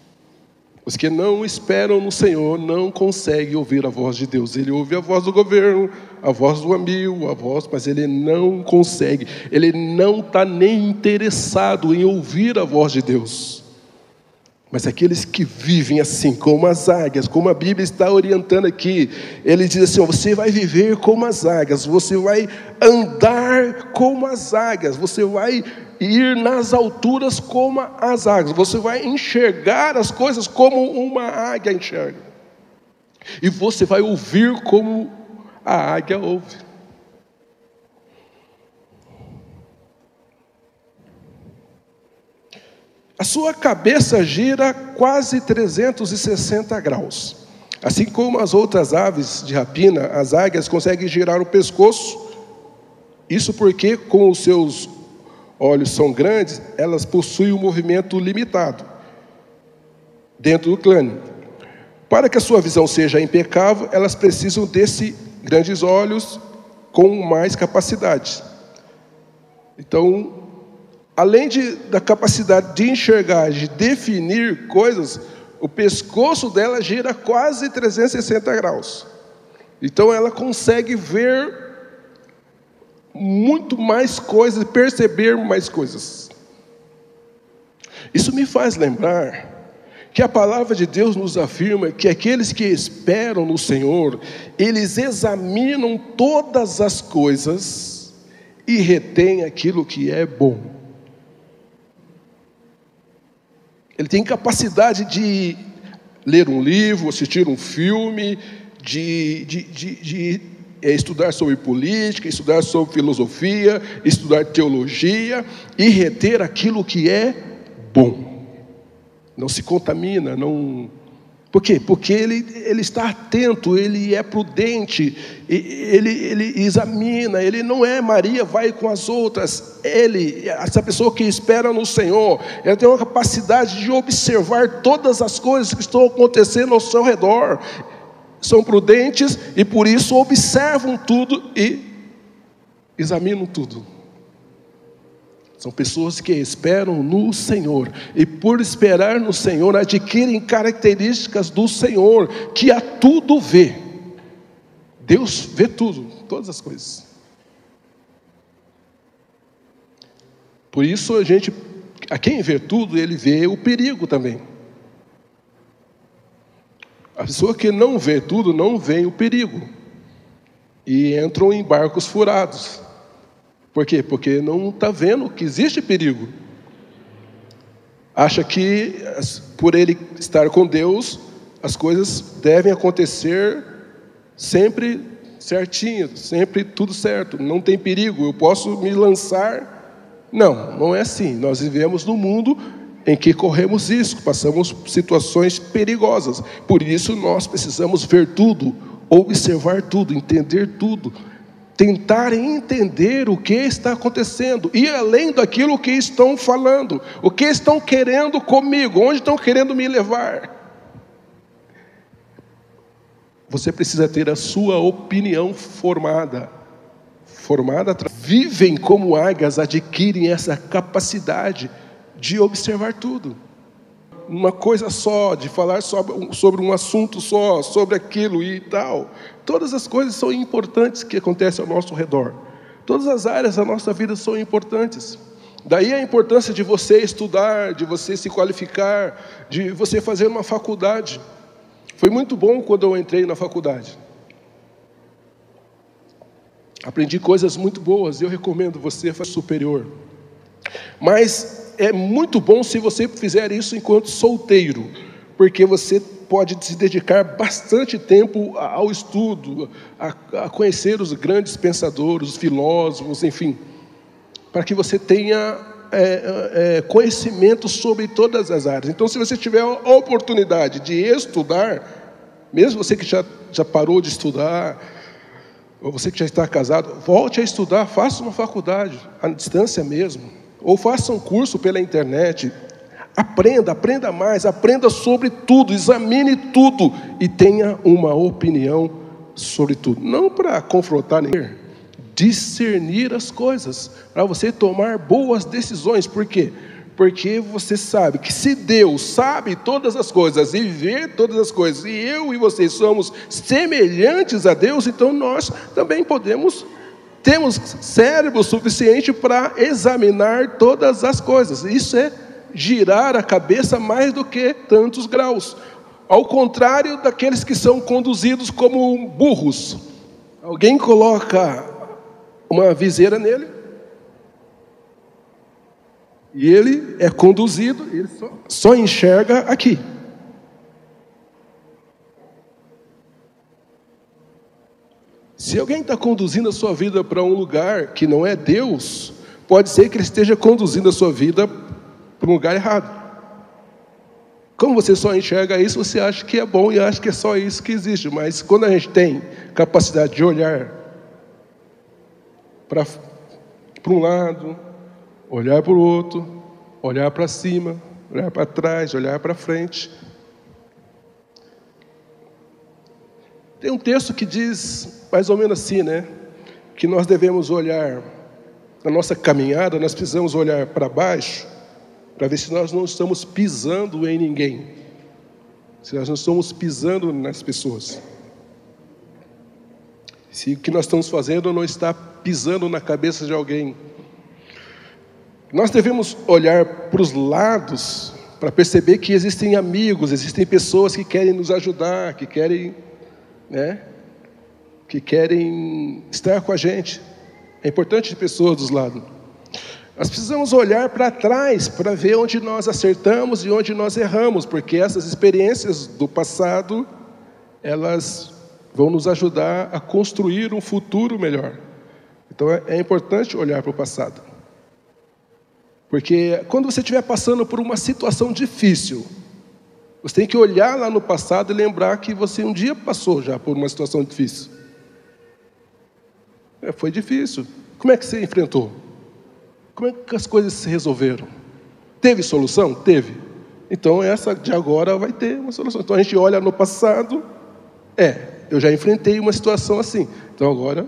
Os que não esperam no Senhor não conseguem ouvir a voz de Deus. Ele ouve a voz do governo, a voz do amigo, a voz, mas ele não consegue. Ele não está nem interessado em ouvir a voz de Deus. Mas aqueles que vivem assim, como as águias, como a Bíblia está orientando aqui, ele diz assim: você vai viver como as águias, você vai andar como as águias, você vai ir nas alturas como as águias, você vai enxergar as coisas como uma águia enxerga, e você vai ouvir como a águia ouve. A sua cabeça gira quase 360 graus. Assim como as outras aves de rapina, as águias conseguem girar o pescoço. Isso porque, com os seus olhos são grandes, elas possuem um movimento limitado dentro do crânio. Para que a sua visão seja impecável, elas precisam desses grandes olhos com mais capacidade. Então, além de, da capacidade de enxergar, de definir coisas, o pescoço dela gira quase 360 graus. Então ela consegue ver muito mais coisas, perceber mais coisas. Isso me faz lembrar que a palavra de Deus nos afirma que aqueles que esperam no Senhor, eles examinam todas as coisas e retêm aquilo que é bom. Ele tem capacidade de ler um livro, assistir um filme, de, de, de, de é, estudar sobre política, estudar sobre filosofia, estudar teologia e reter aquilo que é bom. Não se contamina, não por quê? Porque ele, ele está atento, ele é prudente, ele, ele examina, ele não é Maria, vai com as outras. Ele, essa pessoa que espera no Senhor, ela tem uma capacidade de observar todas as coisas que estão acontecendo ao seu redor. São prudentes e por isso observam tudo e examinam tudo. São pessoas que esperam no Senhor e, por esperar no Senhor, adquirem características do Senhor, que a tudo vê. Deus vê tudo, todas as coisas. Por isso, a gente, a quem vê tudo, ele vê o perigo também. A pessoa que não vê tudo, não vê o perigo. e entram em barcos furados. Por quê? Porque não está vendo que existe perigo. Acha que por ele estar com Deus, as coisas devem acontecer sempre certinho, sempre tudo certo, não tem perigo, eu posso me lançar. Não, não é assim. Nós vivemos num mundo em que corremos risco, passamos situações perigosas. Por isso nós precisamos ver tudo, observar tudo, entender tudo, tentar entender o que está acontecendo e além daquilo que estão falando, o que estão querendo comigo, onde estão querendo me levar. Você precisa ter a sua opinião formada. Formada, vivem como águias, adquirem essa capacidade de observar tudo. Uma coisa só, de falar sobre, sobre um assunto só, sobre aquilo e tal. Todas as coisas são importantes que acontecem ao nosso redor. Todas as áreas da nossa vida são importantes. Daí a importância de você estudar, de você se qualificar, de você fazer uma faculdade. Foi muito bom quando eu entrei na faculdade. Aprendi coisas muito boas, eu recomendo você fazer superior. Mas é muito bom se você fizer isso enquanto solteiro, porque você pode se dedicar bastante tempo ao estudo, a, a conhecer os grandes pensadores, os filósofos, enfim, para que você tenha é, é, conhecimento sobre todas as áreas. Então, se você tiver a oportunidade de estudar, mesmo você que já, já parou de estudar, ou você que já está casado, volte a estudar, faça uma faculdade, à distância mesmo ou faça um curso pela internet. Aprenda, aprenda mais, aprenda sobre tudo, examine tudo e tenha uma opinião sobre tudo. Não para confrontar nem discernir as coisas, para você tomar boas decisões. Por quê? Porque você sabe que se Deus sabe todas as coisas e vê todas as coisas, e eu e você somos semelhantes a Deus, então nós também podemos temos cérebro suficiente para examinar todas as coisas. Isso é girar a cabeça mais do que tantos graus. Ao contrário daqueles que são conduzidos como burros. Alguém coloca uma viseira nele e ele é conduzido, ele só, só enxerga aqui. Se alguém está conduzindo a sua vida para um lugar que não é Deus, pode ser que ele esteja conduzindo a sua vida para um lugar errado. Como você só enxerga isso, você acha que é bom e acha que é só isso que existe. Mas quando a gente tem capacidade de olhar para, para um lado, olhar para o outro, olhar para cima, olhar para trás, olhar para frente, Tem um texto que diz mais ou menos assim, né? Que nós devemos olhar na nossa caminhada, nós precisamos olhar para baixo para ver se nós não estamos pisando em ninguém, se nós não estamos pisando nas pessoas, se o que nós estamos fazendo não está pisando na cabeça de alguém. Nós devemos olhar para os lados para perceber que existem amigos, existem pessoas que querem nos ajudar, que querem né, que querem estar com a gente. É importante ter pessoas dos lados. Nós precisamos olhar para trás para ver onde nós acertamos e onde nós erramos, porque essas experiências do passado, elas vão nos ajudar a construir um futuro melhor. Então é, é importante olhar para o passado. Porque quando você estiver passando por uma situação difícil, você tem que olhar lá no passado e lembrar que você um dia passou já por uma situação difícil. É, foi difícil. Como é que você enfrentou? Como é que as coisas se resolveram? Teve solução? Teve. Então essa de agora vai ter uma solução. Então a gente olha no passado, é, eu já enfrentei uma situação assim. Então agora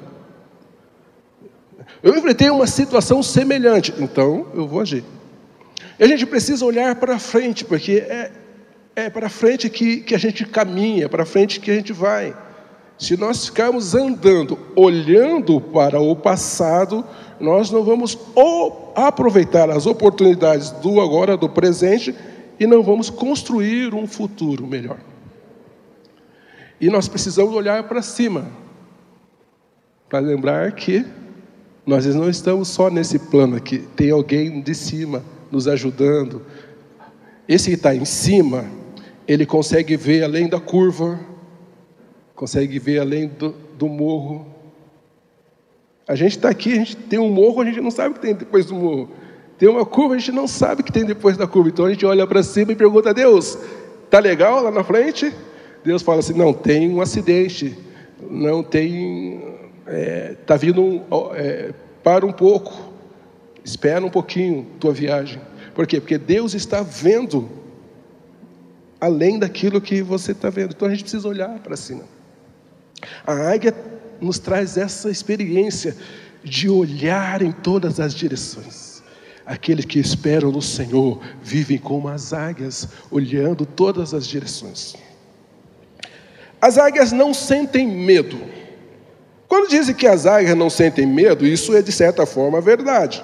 eu enfrentei uma situação semelhante, então eu vou agir. E a gente precisa olhar para frente, porque é, é para frente que, que a gente caminha, para frente que a gente vai. Se nós ficarmos andando, olhando para o passado, nós não vamos aproveitar as oportunidades do agora, do presente, e não vamos construir um futuro melhor. E nós precisamos olhar para cima. para lembrar que nós não estamos só nesse plano aqui, tem alguém de cima nos ajudando. Esse que está em cima, ele consegue ver além da curva, consegue ver além do, do morro. A gente está aqui, a gente tem um morro, a gente não sabe o que tem depois do morro. Tem uma curva, a gente não sabe o que tem depois da curva. Então a gente olha para cima e pergunta a Deus: está legal lá na frente? Deus fala assim: não, tem um acidente, não tem. Está é, tá vindo é, para um pouco, espera um pouquinho tua viagem. Por quê? Porque Deus está vendo além daquilo que você está vendo. Então a gente precisa olhar para cima. A águia nos traz essa experiência de olhar em todas as direções. Aqueles que esperam no Senhor vivem como as águias, olhando todas as direções. As águias não sentem medo. Quando dizem que as águias não sentem medo, isso é de certa forma verdade.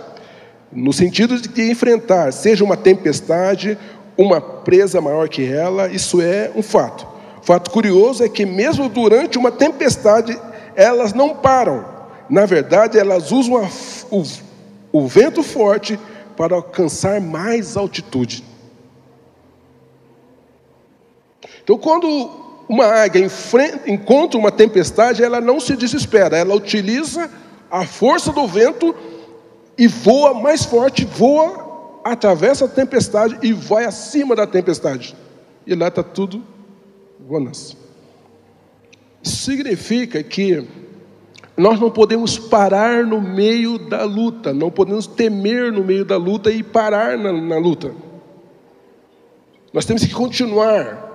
No sentido de que enfrentar, seja uma tempestade, uma presa maior que ela, isso é um fato. O fato curioso é que, mesmo durante uma tempestade, elas não param. Na verdade, elas usam a, o, o vento forte para alcançar mais altitude. Então, quando uma águia encontra uma tempestade, ela não se desespera, ela utiliza a força do vento e voa mais forte, voa, atravessa a tempestade e vai acima da tempestade. E lá está tudo bonança. Significa que nós não podemos parar no meio da luta, não podemos temer no meio da luta e parar na, na luta. Nós temos que continuar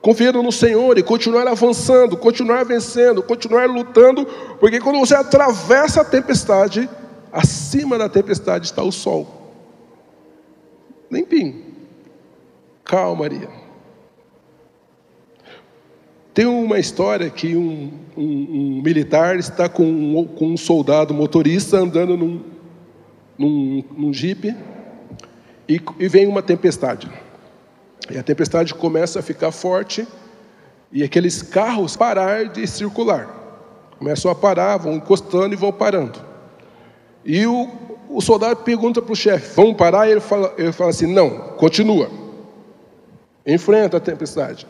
confiando no Senhor e continuar avançando, continuar vencendo, continuar lutando, porque quando você atravessa a tempestade, acima da tempestade está o sol. Limpinho. Calmaria. Tem uma história que um, um, um militar está com um, com um, soldado motorista andando num, num, num jipe e, e vem uma tempestade. E a tempestade começa a ficar forte e aqueles carros parar de circular. Começam a parar, vão encostando e vão parando. E o, o soldado pergunta para o chefe: vamos parar? Ele fala, ele fala assim: não, continua. Enfrenta a tempestade.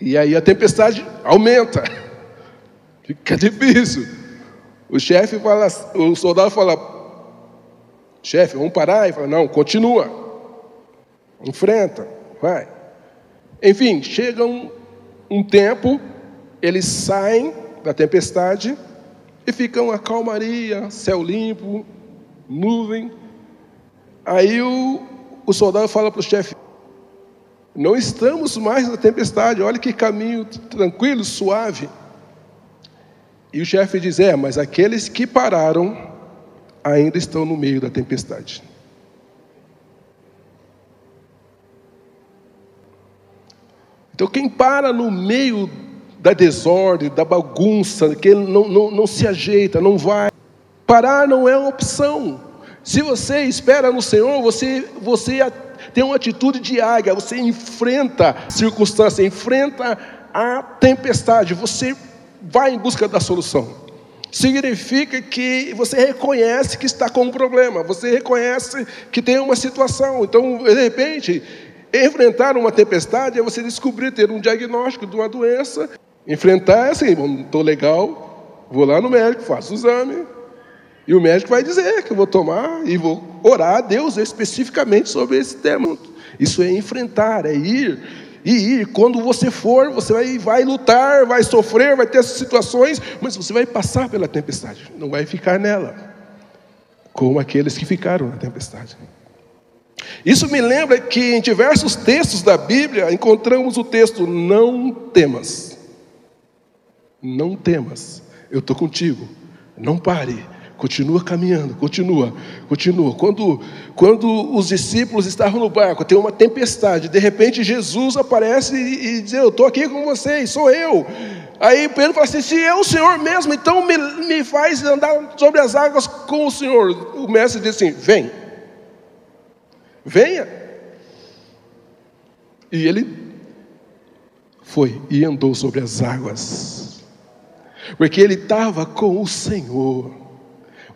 E aí a tempestade aumenta. Fica difícil. O chefe fala, o soldado fala: chefe, vamos parar? Ele fala: não, continua. Enfrenta, vai. Enfim, chega um, um tempo, eles saem da tempestade e ficam a calmaria, céu limpo, nuvem. Aí o, o soldado fala para o chefe: Não estamos mais na tempestade, olha que caminho tranquilo, suave. E o chefe diz: É, mas aqueles que pararam ainda estão no meio da tempestade. Então, quem para no meio da desordem, da bagunça, que não, não, não se ajeita, não vai, parar não é uma opção. Se você espera no Senhor, você, você tem uma atitude de águia, você enfrenta circunstância, enfrenta a tempestade, você vai em busca da solução. Significa que você reconhece que está com um problema, você reconhece que tem uma situação. Então, de repente, Enfrentar uma tempestade é você descobrir, ter um diagnóstico de uma doença. Enfrentar assim, estou legal, vou lá no médico, faço o exame. E o médico vai dizer que eu vou tomar e vou orar a Deus especificamente sobre esse tema. Isso é enfrentar, é ir. E ir. Quando você for, você vai, vai lutar, vai sofrer, vai ter essas situações, mas você vai passar pela tempestade, não vai ficar nela, como aqueles que ficaram na tempestade. Isso me lembra que em diversos textos da Bíblia encontramos o texto: não temas. Não temas, eu estou contigo, não pare, continua caminhando, continua, continua. Quando, quando os discípulos estavam no barco, tem uma tempestade, de repente Jesus aparece e, e diz: Eu estou aqui com vocês, sou eu. Aí Pedro fala assim: Se é o Senhor mesmo, então me, me faz andar sobre as águas com o Senhor. O mestre diz assim: Vem. Venha. E ele foi e andou sobre as águas. porque ele estava com o Senhor,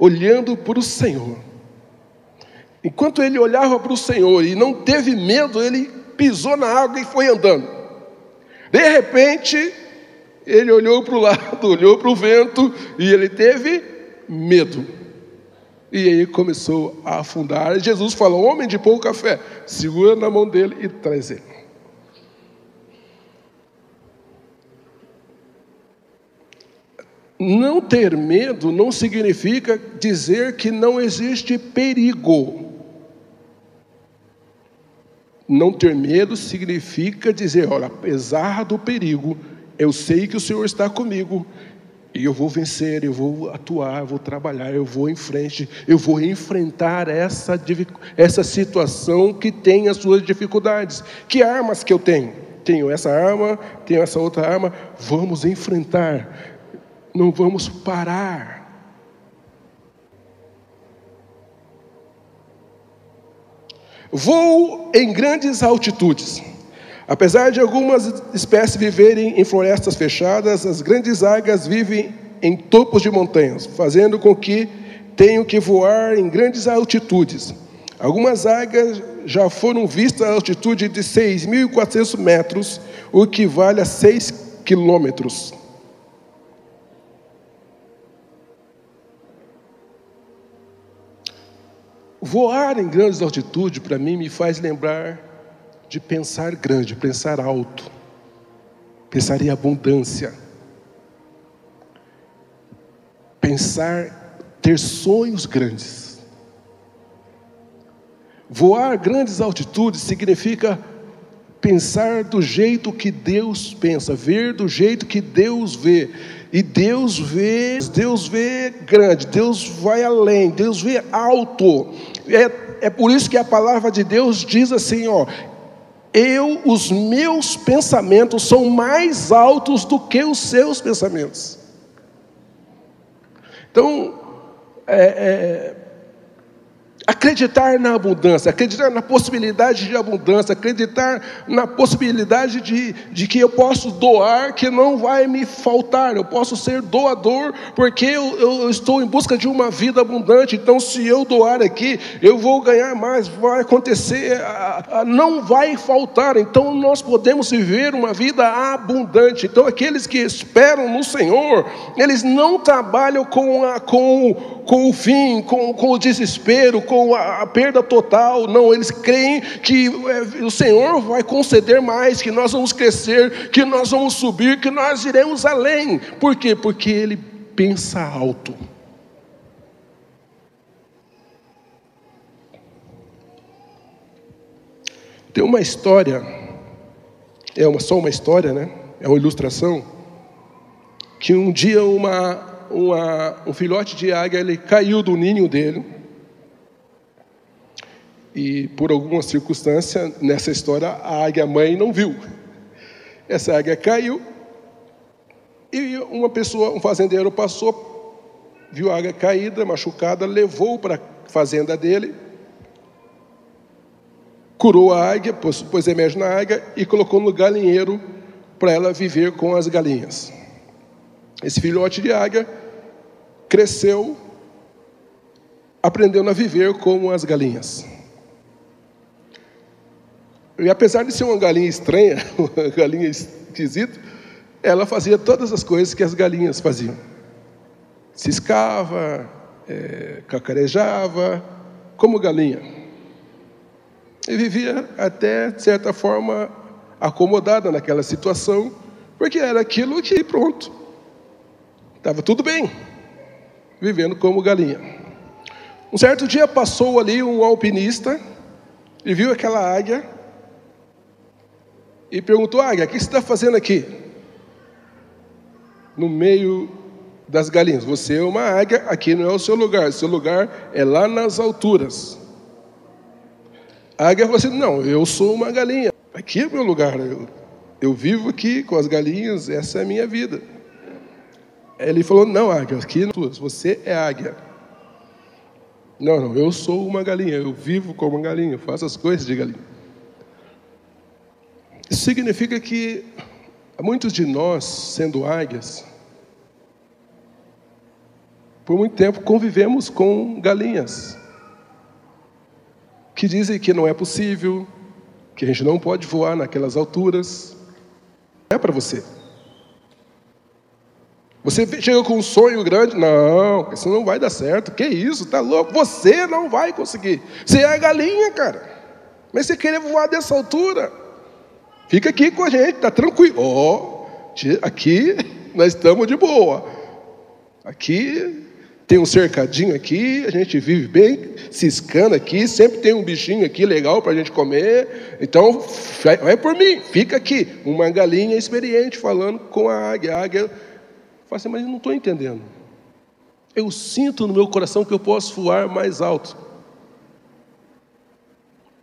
olhando para o Senhor. Enquanto ele olhava para o Senhor e não teve medo, ele pisou na água e foi andando. De repente, ele olhou para o lado, olhou para o vento e ele teve medo. E aí começou a afundar. Jesus falou: Homem de pouca fé, segura na mão dele e traz ele. Não ter medo não significa dizer que não existe perigo. Não ter medo significa dizer: olha, apesar do perigo, eu sei que o Senhor está comigo e eu vou vencer, eu vou atuar, eu vou trabalhar, eu vou em frente, eu vou enfrentar essa, essa situação que tem as suas dificuldades. Que armas que eu tenho? Tenho essa arma, tenho essa outra arma, vamos enfrentar não vamos parar. Voo em grandes altitudes. Apesar de algumas espécies viverem em florestas fechadas, as grandes águias vivem em topos de montanhas, fazendo com que tenham que voar em grandes altitudes. Algumas águias já foram vistas a altitude de 6.400 metros, o que vale a 6 quilômetros. Voar em grandes altitudes, para mim, me faz lembrar de pensar grande, pensar alto, pensar em abundância, pensar, ter sonhos grandes. Voar grandes altitudes significa pensar do jeito que Deus pensa, ver do jeito que Deus vê. E Deus vê, Deus vê grande, Deus vai além, Deus vê alto. É, é por isso que a palavra de Deus diz assim, ó, eu, os meus pensamentos são mais altos do que os seus pensamentos. Então, é, é, Acreditar na abundância, acreditar na possibilidade de abundância, acreditar na possibilidade de, de que eu posso doar, que não vai me faltar, eu posso ser doador, porque eu, eu estou em busca de uma vida abundante. Então, se eu doar aqui, eu vou ganhar mais, vai acontecer, não vai faltar. Então, nós podemos viver uma vida abundante. Então, aqueles que esperam no Senhor, eles não trabalham com, a, com, com o fim, com, com o desespero, com com a, a perda total, não, eles creem que é, o Senhor vai conceder mais, que nós vamos crescer, que nós vamos subir, que nós iremos além. Por quê? Porque ele pensa alto. Tem uma história, é uma, só uma história, né? É uma ilustração, que um dia uma, uma, um filhote de águia ele caiu do ninho dele e por alguma circunstância, nessa história, a águia mãe não viu. Essa águia caiu e uma pessoa, um fazendeiro passou, viu a águia caída, machucada, levou para a fazenda dele, curou a águia, pôs, pôs remédio na águia e colocou no galinheiro para ela viver com as galinhas. Esse filhote de águia cresceu, aprendendo a viver como as galinhas. E apesar de ser uma galinha estranha, uma galinha esquisita, ela fazia todas as coisas que as galinhas faziam. Ciscava, é, cacarejava, como galinha. E vivia até, de certa forma, acomodada naquela situação, porque era aquilo que pronto. Estava tudo bem, vivendo como galinha. Um certo dia passou ali um alpinista e viu aquela águia e perguntou: Águia, o que você está fazendo aqui? No meio das galinhas. Você é uma águia, aqui não é o seu lugar, o seu lugar é lá nas alturas. A águia falou assim: Não, eu sou uma galinha, aqui é o meu lugar, eu, eu vivo aqui com as galinhas, essa é a minha vida. Ele falou: Não, águia, aqui não, você é águia. Não, não, eu sou uma galinha, eu vivo como uma galinha, faço as coisas de galinha. Isso significa que muitos de nós, sendo águias, Por muito tempo convivemos com galinhas que dizem que não é possível, que a gente não pode voar naquelas alturas. Não é para você. Você chega com um sonho grande, não, isso não vai dar certo. Que isso, tá louco? Você não vai conseguir. Você é a galinha, cara. Mas você querer voar dessa altura? Fica aqui com a gente, tá tranquilo. Ó, oh, aqui nós estamos de boa. Aqui tem um cercadinho aqui, a gente vive bem, ciscando aqui, sempre tem um bichinho aqui legal para a gente comer. Então, vai por mim, fica aqui. Uma galinha experiente falando com a águia. A águia fala assim, mas eu não estou entendendo. Eu sinto no meu coração que eu posso voar mais alto.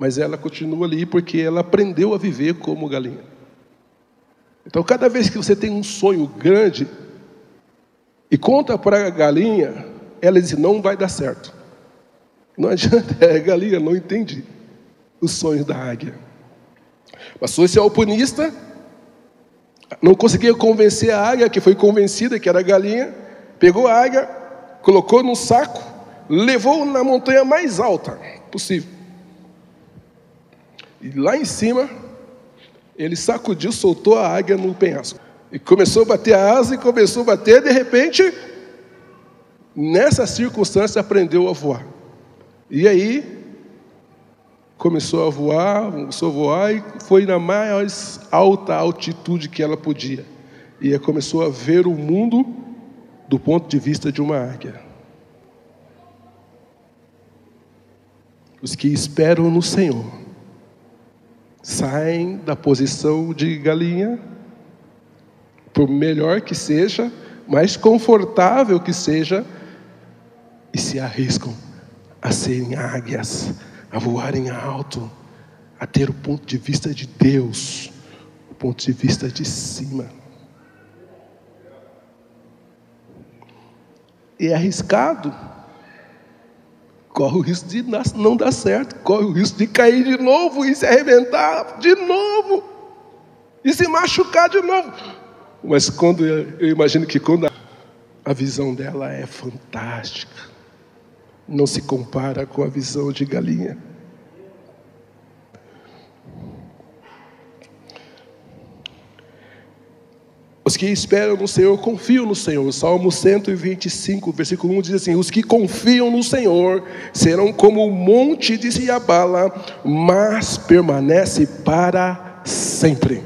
Mas ela continua ali porque ela aprendeu a viver como galinha. Então, cada vez que você tem um sonho grande e conta para a galinha, ela diz: não vai dar certo. Não adianta, é, a galinha não entende os sonhos da águia. Passou esse alpinista, não conseguia convencer a águia, que foi convencida que era a galinha, pegou a águia, colocou num saco, levou na montanha mais alta possível. E lá em cima, ele sacudiu, soltou a águia no penhasco. E começou a bater a asa e começou a bater, de repente, nessa circunstância, aprendeu a voar. E aí, começou a voar, começou a voar e foi na mais alta altitude que ela podia. E começou a ver o mundo do ponto de vista de uma águia. Os que esperam no Senhor saem da posição de galinha, por melhor que seja, mais confortável que seja, e se arriscam a serem águias, a voarem alto, a ter o ponto de vista de Deus, o ponto de vista de cima. E é arriscado. Corre o risco de não dar certo, corre o risco de cair de novo e se arrebentar de novo, e se machucar de novo. Mas quando eu imagino que quando a visão dela é fantástica, não se compara com a visão de galinha. Os que esperam no Senhor confiam no Senhor. O Salmo 125, versículo 1 diz assim: Os que confiam no Senhor serão como o monte de se abala, mas permanece para sempre.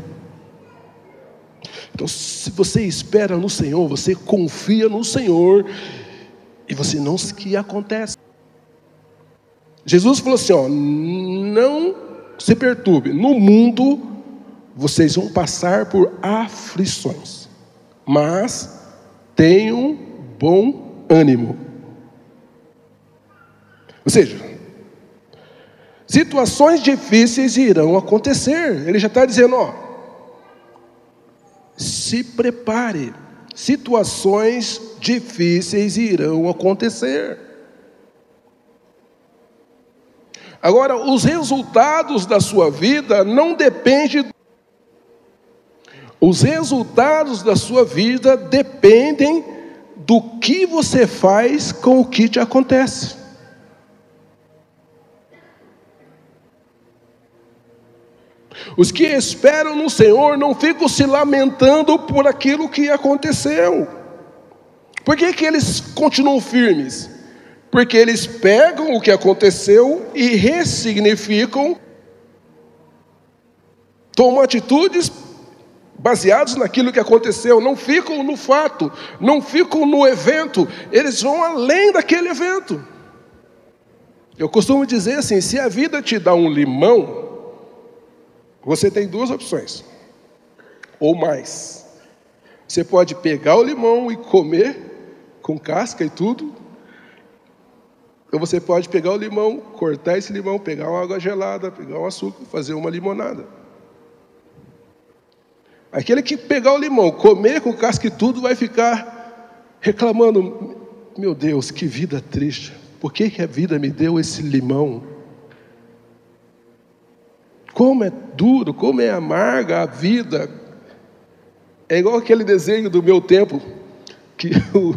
Então, se você espera no Senhor, você confia no Senhor, e você não se que acontece. Jesus falou assim: ó, não se perturbe. No mundo vocês vão passar por aflições, mas tenham bom ânimo. Ou seja, situações difíceis irão acontecer. Ele já está dizendo, ó, se prepare situações difíceis irão acontecer. Agora, os resultados da sua vida não dependem. Os resultados da sua vida dependem do que você faz com o que te acontece. Os que esperam no Senhor não ficam se lamentando por aquilo que aconteceu. Por que, que eles continuam firmes? Porque eles pegam o que aconteceu e ressignificam, tomam atitudes baseadas naquilo que aconteceu, não ficam no fato, não ficam no evento, eles vão além daquele evento. Eu costumo dizer assim: se a vida te dá um limão, você tem duas opções, ou mais. Você pode pegar o limão e comer com casca e tudo, ou você pode pegar o limão, cortar esse limão, pegar uma água gelada, pegar um açúcar, fazer uma limonada. Aquele que pegar o limão, comer com casca e tudo, vai ficar reclamando: meu Deus, que vida triste. Por que, que a vida me deu esse limão? Como é duro, como é amarga a vida. É igual aquele desenho do meu tempo, que o,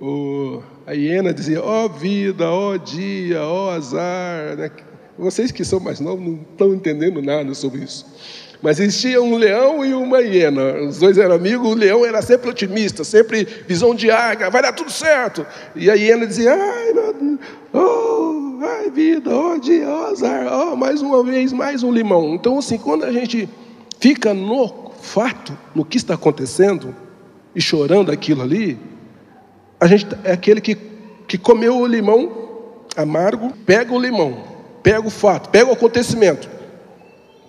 o, a hiena dizia, ó oh, vida, ó oh, dia, ó oh, azar. Né? Vocês que são mais novos não estão entendendo nada sobre isso. Mas existia um leão e uma hiena. Os dois eram amigos. O leão era sempre otimista, sempre visão de águia, vai dar tudo certo. E a hiena dizia: ai, meu, oh, ai vida, oh dia, oh azar, oh, mais uma vez, mais um limão. Então, assim, quando a gente fica no fato, no que está acontecendo, e chorando aquilo ali, a gente é aquele que, que comeu o limão amargo, pega o limão, pega o fato, pega o acontecimento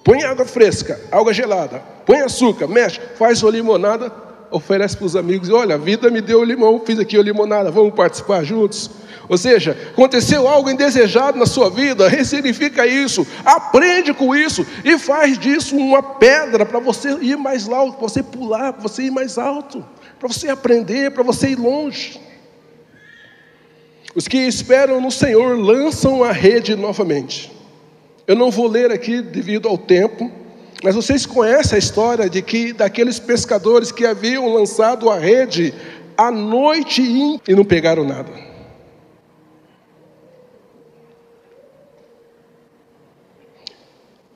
Põe água fresca, água gelada, põe açúcar, mexe, faz uma limonada, oferece para os amigos, olha, a vida me deu limão, fiz aqui a limonada, vamos participar juntos. Ou seja, aconteceu algo indesejado na sua vida, ressignifica isso, aprende com isso e faz disso uma pedra para você ir mais alto, para você pular, para você ir mais alto, para você aprender, para você ir longe. Os que esperam no Senhor lançam a rede novamente. Eu não vou ler aqui devido ao tempo, mas vocês conhecem a história de que daqueles pescadores que haviam lançado a rede a noite e não pegaram nada.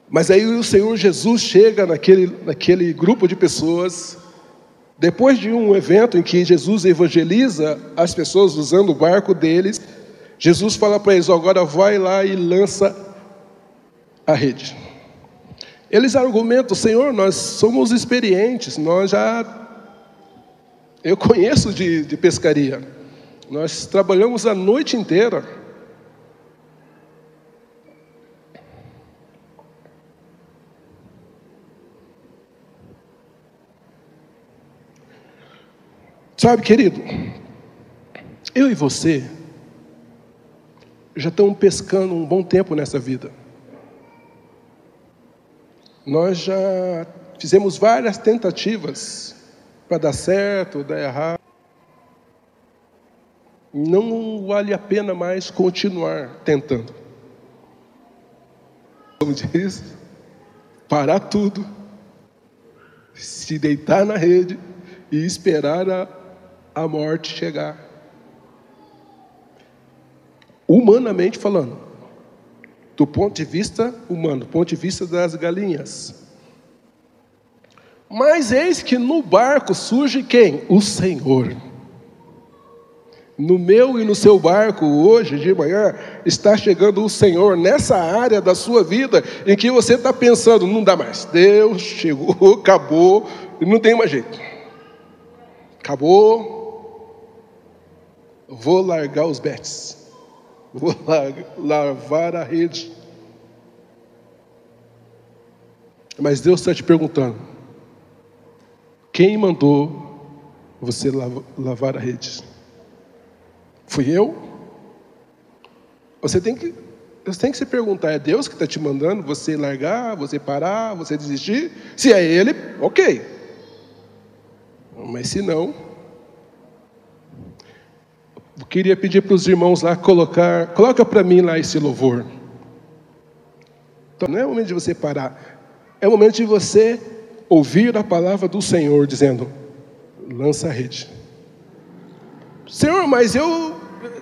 Mas aí o Senhor Jesus chega naquele, naquele grupo de pessoas, depois de um evento em que Jesus evangeliza as pessoas usando o barco deles, Jesus fala para eles: agora vai lá e lança a rede. Eles argumentam, Senhor, nós somos experientes, nós já. Eu conheço de, de pescaria, nós trabalhamos a noite inteira. Sabe, querido, eu e você já estamos pescando um bom tempo nessa vida. Nós já fizemos várias tentativas para dar certo, dar errado. Não vale a pena mais continuar tentando. Como diz, parar tudo, se deitar na rede e esperar a, a morte chegar. Humanamente falando do ponto de vista humano, do ponto de vista das galinhas. Mas eis que no barco surge quem? O Senhor. No meu e no seu barco, hoje de manhã, está chegando o Senhor nessa área da sua vida em que você está pensando, não dá mais. Deus chegou, acabou, não tem mais jeito. Acabou. Vou largar os betes. Vou lavar a rede. Mas Deus está te perguntando: quem mandou você lavar a rede? Fui eu? Você tem que, você tem que se perguntar: é Deus que está te mandando você largar, você parar, você desistir? Se é Ele, ok. Mas se não, eu queria pedir para os irmãos lá colocar, coloca para mim lá esse louvor. Então não é o momento de você parar, é o momento de você ouvir a palavra do Senhor dizendo: lança a rede. Senhor, mas eu,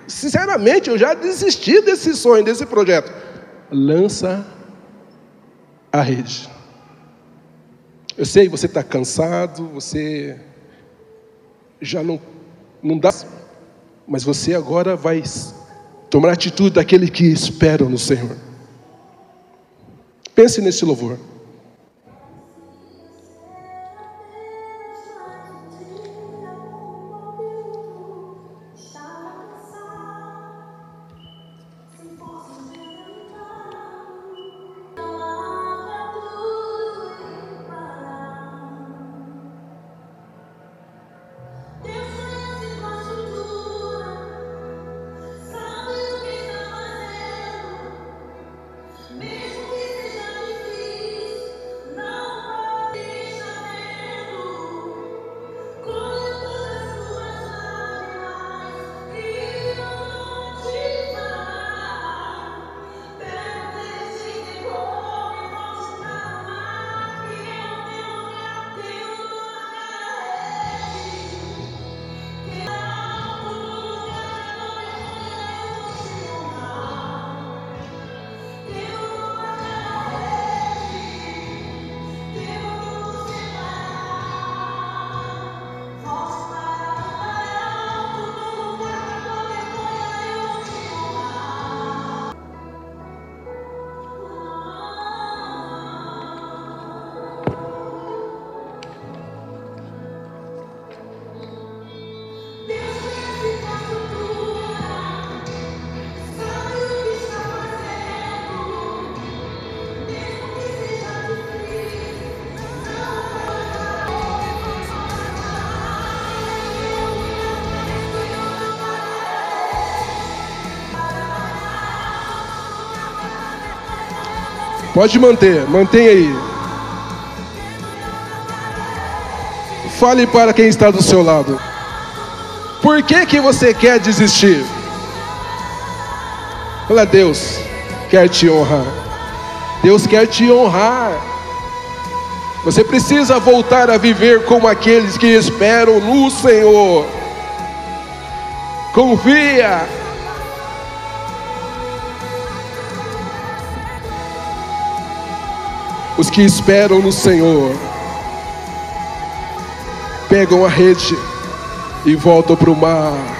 sinceramente, eu já desisti desse sonho, desse projeto. Lança a rede. Eu sei, você está cansado, você já não, não dá mas você agora vai tomar a atitude daquele que espera no Senhor. Pense nesse louvor. Pode manter, mantenha aí. Fale para quem está do seu lado. Por que que você quer desistir? Fala, Deus quer te honrar. Deus quer te honrar. Você precisa voltar a viver como aqueles que esperam no Senhor. Confia. Os que esperam no Senhor pegam a rede e voltam para o mar.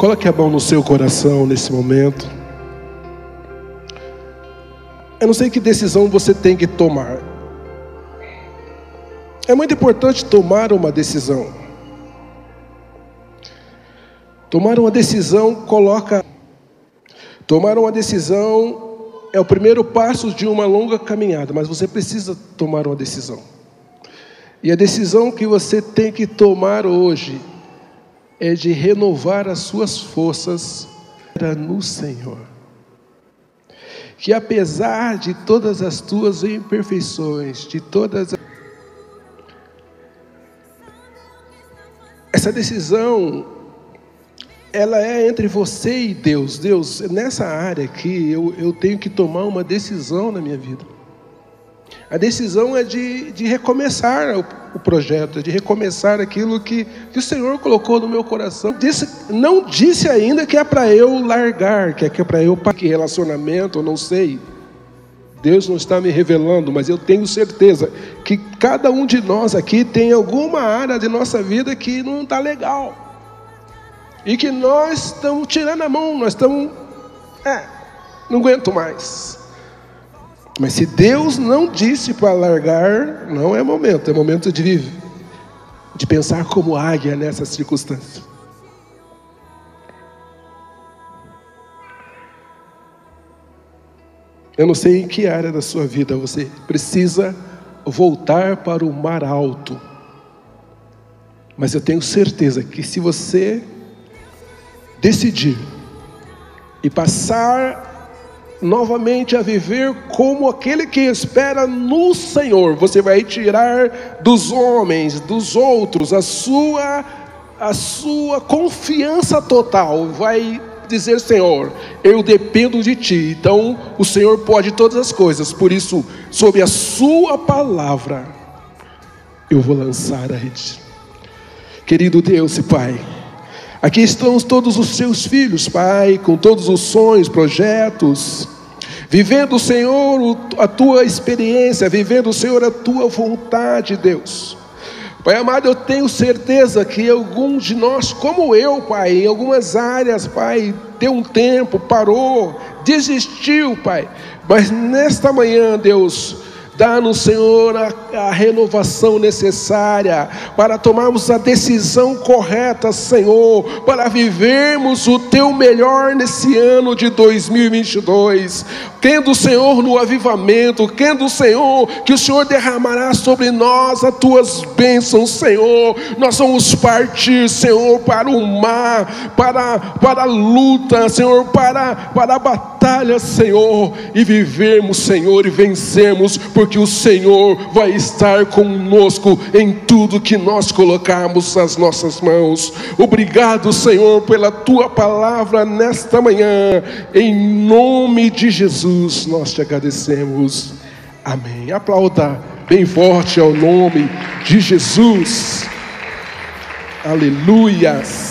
Coloque a mão no seu coração nesse momento. Eu não sei que decisão você tem que tomar. É muito importante tomar uma decisão. Tomar uma decisão coloca. Tomar uma decisão é o primeiro passo de uma longa caminhada, mas você precisa tomar uma decisão. E a decisão que você tem que tomar hoje é de renovar as suas forças no Senhor. Que apesar de todas as tuas imperfeições, de todas essa decisão ela é entre você e Deus. Deus, nessa área aqui, eu, eu tenho que tomar uma decisão na minha vida. A decisão é de, de recomeçar o, o projeto, é de recomeçar aquilo que, que o Senhor colocou no meu coração. Disse, não disse ainda que é para eu largar, que é, que é para eu que relacionamento, eu não sei. Deus não está me revelando, mas eu tenho certeza que cada um de nós aqui tem alguma área de nossa vida que não está legal. E que nós estamos tirando a mão, nós estamos. É, não aguento mais. Mas se Deus não disse para largar, não é momento, é momento de viver, de pensar como águia nessas circunstâncias. Eu não sei em que área da sua vida você precisa voltar para o mar alto. Mas eu tenho certeza que se você decidir e passar novamente a viver como aquele que espera no Senhor. Você vai tirar dos homens, dos outros, a sua a sua confiança total. Vai dizer, Senhor, eu dependo de ti. Então, o Senhor pode todas as coisas. Por isso, sob a sua palavra, eu vou lançar a rede. Querido Deus e Pai, Aqui estão todos os seus filhos, Pai, com todos os sonhos, projetos, vivendo, Senhor, a tua experiência, vivendo, Senhor, a tua vontade, Deus. Pai amado, eu tenho certeza que alguns de nós, como eu, Pai, em algumas áreas, Pai, deu um tempo, parou, desistiu, Pai. Mas nesta manhã, Deus, Dá-nos, Senhor, a, a, renovação necessária para tomarmos a decisão correta, Senhor, para vivermos o teu melhor nesse ano de 2022. Tendo o Senhor no avivamento, tendo o Senhor que o Senhor derramará sobre nós as tuas bênçãos, Senhor. Nós vamos partir, Senhor, para o mar, para, para a luta, Senhor, para, para a batalha, Senhor, e vivemos, Senhor, e vencemos, porque porque o Senhor vai estar conosco em tudo que nós colocarmos as nossas mãos. Obrigado, Senhor, pela tua palavra nesta manhã. Em nome de Jesus, nós te agradecemos. Amém. Aplauda bem forte ao nome de Jesus. Aleluias.